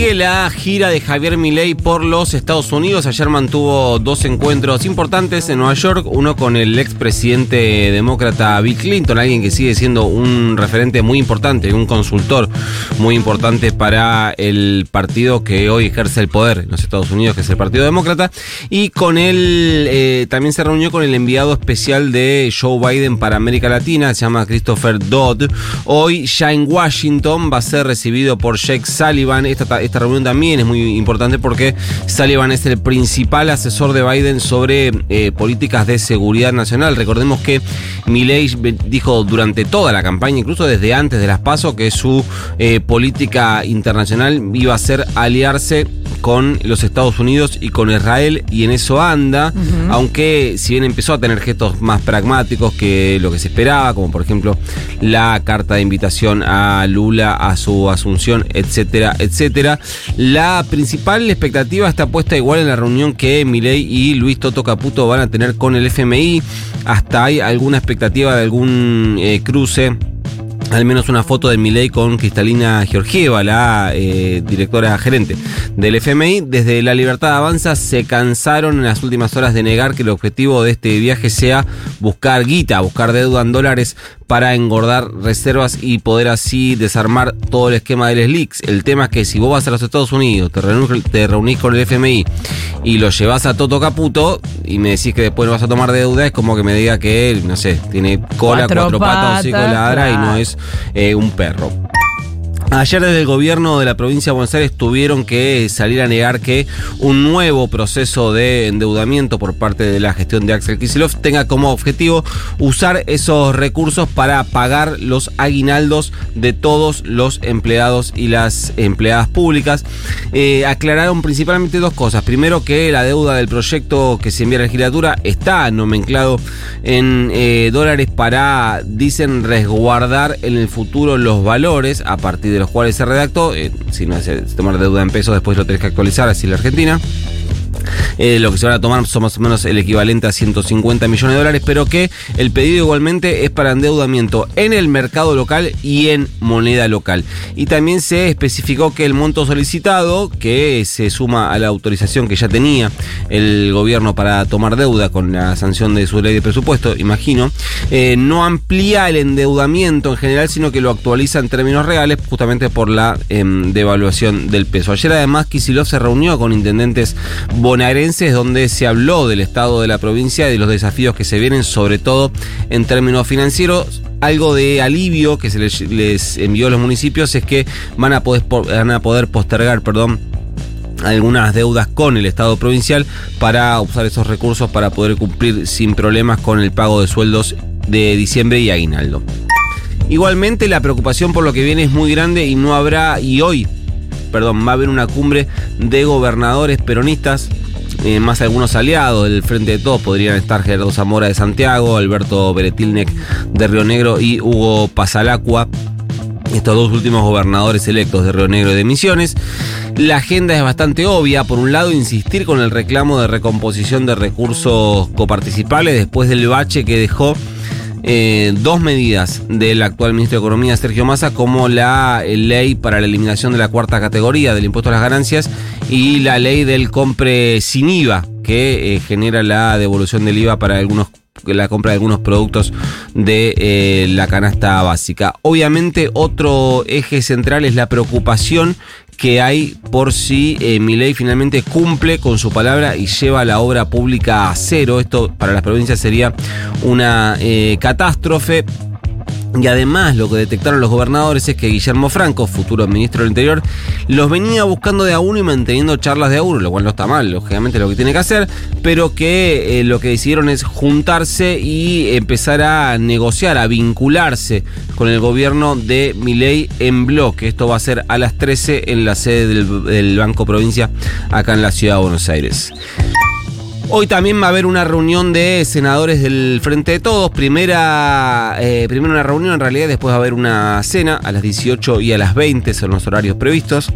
Sigue la gira de Javier Milei por los Estados Unidos. Ayer mantuvo dos encuentros importantes en Nueva York, uno con el expresidente demócrata Bill Clinton, alguien que sigue siendo un referente muy importante, un consultor muy importante para el partido que hoy ejerce el poder en los Estados Unidos, que es el Partido Demócrata. Y con él eh, también se reunió con el enviado especial de Joe Biden para América Latina, se llama Christopher Dodd. Hoy ya en Washington va a ser recibido por Jake Sullivan. Esta, esta reunión también es muy importante porque Sullivan es el principal asesor de Biden sobre eh, políticas de seguridad nacional. Recordemos que Milley dijo durante toda la campaña, incluso desde antes de las PASO, que su eh, política internacional iba a ser aliarse con los Estados Unidos y con Israel y en eso anda, aunque si bien empezó a tener gestos más pragmáticos que lo que se esperaba, como por ejemplo la carta de invitación a Lula a su asunción, etcétera, etcétera. La principal expectativa está puesta igual en la reunión que Milei y Luis Toto Caputo van a tener con el FMI. Hasta hay alguna expectativa de algún eh, cruce al menos una foto de Milei con Cristalina Georgieva, la eh, directora gerente del FMI. Desde La Libertad Avanza se cansaron en las últimas horas de negar que el objetivo de este viaje sea buscar guita, buscar deuda en dólares para engordar reservas y poder así desarmar todo el esquema de los leaks. El tema es que si vos vas a los Estados Unidos, te reunís, te reunís con el FMI y lo llevas a Toto Caputo y me decís que después no vas a tomar deuda, es como que me diga que él, no sé, tiene cola, cuatro, patas, cinco ladra y no es eh, un perro. Ayer desde el gobierno de la provincia de Buenos Aires tuvieron que salir a negar que un nuevo proceso de endeudamiento por parte de la gestión de Axel Kicillof tenga como objetivo usar esos recursos para pagar los aguinaldos de todos los empleados y las empleadas públicas. Eh, aclararon principalmente dos cosas. Primero que la deuda del proyecto que se envía a la legislatura está nomenclado en eh, dólares para, dicen, resguardar en el futuro los valores a partir de los cuales se redactó. Eh, si no se tomar deuda en pesos, después lo tenés que actualizar, así la Argentina. Eh, lo que se van a tomar son más o menos el equivalente a 150 millones de dólares, pero que el pedido igualmente es para endeudamiento en el mercado local y en moneda local. Y también se especificó que el monto solicitado, que se suma a la autorización que ya tenía el gobierno para tomar deuda con la sanción de su ley de presupuesto, imagino, eh, no amplía el endeudamiento en general, sino que lo actualiza en términos reales, justamente por la em, devaluación del peso. Ayer además Kisilov se reunió con intendentes bonaerenses donde se habló del estado de la provincia y de los desafíos que se vienen, sobre todo en términos financieros. Algo de alivio que se les, envió a los municipios es que van a poder, van a poder postergar, perdón, algunas deudas con el Estado provincial para usar esos recursos para poder cumplir sin problemas con el pago de sueldos de diciembre y aguinaldo. Igualmente la preocupación por lo que viene es muy grande y no habrá, y hoy, perdón, va a haber una cumbre de gobernadores peronistas eh, más algunos aliados del Frente de Todos podrían estar Gerardo Zamora de Santiago, Alberto Beretilnec de Río Negro y Hugo Pasalacua, estos dos últimos gobernadores electos de Río Negro y de Misiones. La agenda es bastante obvia. Por un lado, insistir con el reclamo de recomposición de recursos coparticipales después del bache que dejó eh, dos medidas del actual ministro de Economía, Sergio Massa, como la eh, ley para la eliminación de la cuarta categoría del impuesto a las ganancias y la ley del compre sin IVA, que eh, genera la devolución del IVA para algunos la compra de algunos productos de la canasta básica. Obviamente otro eje central es la preocupación que hay por si eh, ley finalmente cumple con su palabra y lleva la obra pública a cero. Esto para las provincias sería una eh, catástrofe. Y además lo que detectaron los gobernadores es que Guillermo Franco, futuro ministro del Interior, los venía buscando de a uno y manteniendo charlas de a uno, lo cual no está mal, lógicamente lo que tiene que hacer, pero que eh, lo que decidieron es juntarse y empezar a negociar, a vincularse con el gobierno de Milei en bloque. Esto va a ser a las 13 en la sede del Banco Provincia acá en la ciudad de Buenos Aires. Hoy también va a haber una reunión de senadores del Frente de Todos. Primera, eh, primero una reunión en realidad, después va a haber una cena a las 18 y a las 20, son los horarios previstos.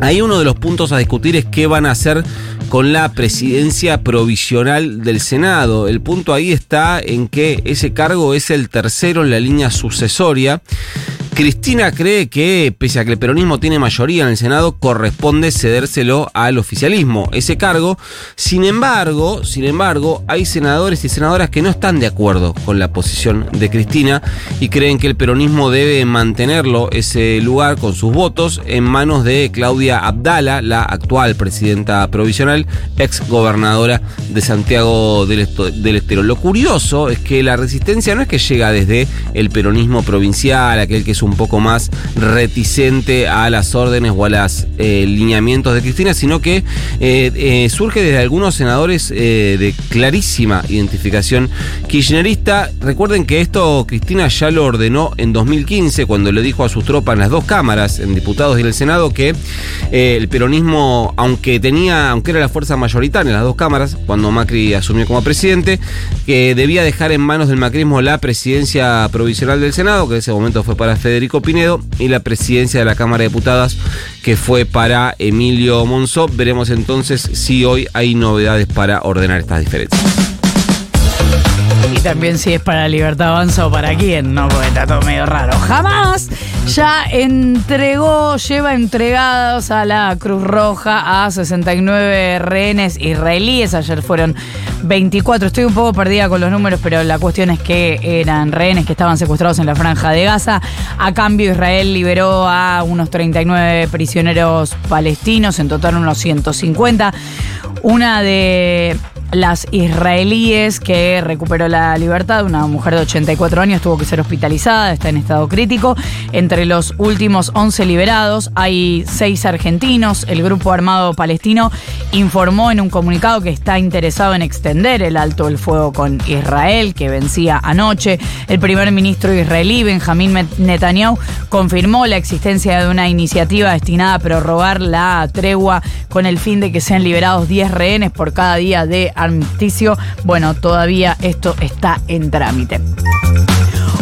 Ahí uno de los puntos a discutir es qué van a hacer con la presidencia provisional del Senado. El punto ahí está en que ese cargo es el tercero en la línea sucesoria Cristina cree que, pese a que el peronismo tiene mayoría en el Senado, corresponde cedérselo al oficialismo, ese cargo. Sin embargo, sin embargo, hay senadores y senadoras que no están de acuerdo con la posición de Cristina y creen que el peronismo debe mantenerlo, ese lugar, con sus votos, en manos de Claudia Abdala, la actual presidenta provisional, ex gobernadora de Santiago del, del Estero. Lo curioso es que la resistencia no es que llega desde el peronismo provincial, aquel que un poco más reticente a las órdenes o a los eh, lineamientos de Cristina, sino que eh, eh, surge desde algunos senadores de clarísima identificación kirchnerista. Recuerden que esto Cristina ya lo ordenó en 2015 cuando le dijo a sus tropas en las dos cámaras, en diputados y en el Senado, que el peronismo, aunque tenía, aunque era la fuerza mayoritaria en las dos cámaras, cuando Macri asumió como presidente, que debía dejar en manos del macrismo la presidencia provisional del Senado, que en ese momento fue para Federico Federico Pinedo y la presidencia de la Cámara de Diputadas que fue para Emilio Monzó. Veremos entonces si hoy hay novedades para ordenar estas diferencias. Y también si es para Libertad Avanza o para quién, ¿no? Porque está todo medio raro. Jamás ya entregó, lleva entregados a la Cruz Roja a 69 rehenes israelíes. Ayer fueron 24. Estoy un poco perdida con los números, pero la cuestión es que eran rehenes que estaban secuestrados en la franja de Gaza. A cambio, Israel liberó a unos 39 prisioneros palestinos, en total unos 150. Una de las israelíes que recuperó la libertad, una mujer de 84 años tuvo que ser hospitalizada, está en estado crítico. Entre los últimos 11 liberados hay 6 argentinos. El grupo armado palestino informó en un comunicado que está interesado en extender el alto el fuego con Israel, que vencía anoche. El primer ministro israelí, Benjamín Netanyahu, confirmó la existencia de una iniciativa destinada a prorrogar la tregua con el fin de que sean liberados 10 rehenes por cada día de armisticio. Bueno, todavía esto está en trámite.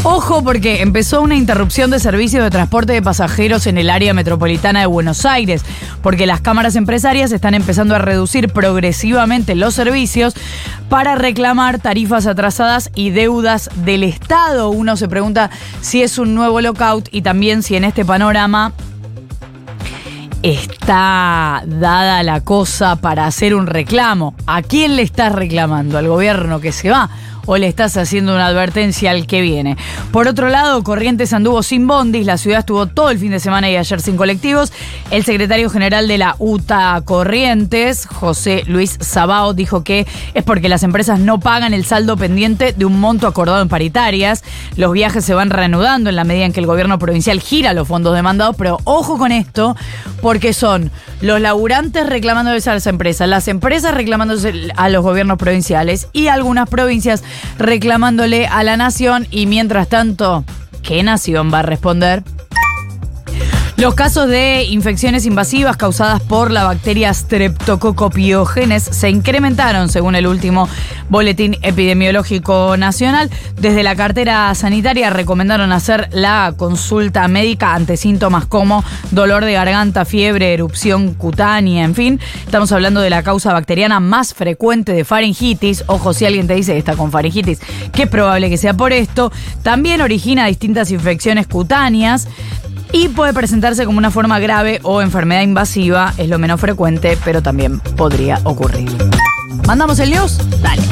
Ojo porque empezó una interrupción de servicios de transporte de pasajeros en el área metropolitana de Buenos Aires, porque las cámaras empresarias están empezando a reducir progresivamente los servicios para reclamar tarifas atrasadas y deudas del Estado. Uno se pregunta si es un nuevo lockout y también si en este panorama está dada la cosa para hacer un reclamo. ¿A quién le estás reclamando? ¿Al gobierno que se va? O le estás haciendo una advertencia al que viene. Por otro lado, Corrientes anduvo sin bondis, la ciudad estuvo todo el fin de semana y ayer sin colectivos. El secretario general de la UTA Corrientes, José Luis Sabao, dijo que es porque las empresas no pagan el saldo pendiente de un monto acordado en paritarias. Los viajes se van reanudando en la medida en que el gobierno provincial gira los fondos demandados, pero ojo con esto, porque son los laburantes reclamándose a las empresas, las empresas reclamándose a los gobiernos provinciales y algunas provincias reclamándole a la nación y mientras tanto, ¿qué nación va a responder? Los casos de infecciones invasivas causadas por la bacteria Streptococcus se incrementaron según el último boletín epidemiológico nacional. Desde la cartera sanitaria recomendaron hacer la consulta médica ante síntomas como dolor de garganta, fiebre, erupción cutánea, en fin. Estamos hablando de la causa bacteriana más frecuente de faringitis. Ojo, si alguien te dice que está con faringitis, que es probable que sea por esto. También origina distintas infecciones cutáneas y puede presentarse como una forma grave o enfermedad invasiva, es lo menos frecuente, pero también podría ocurrir. ¿Mandamos el news? Dale.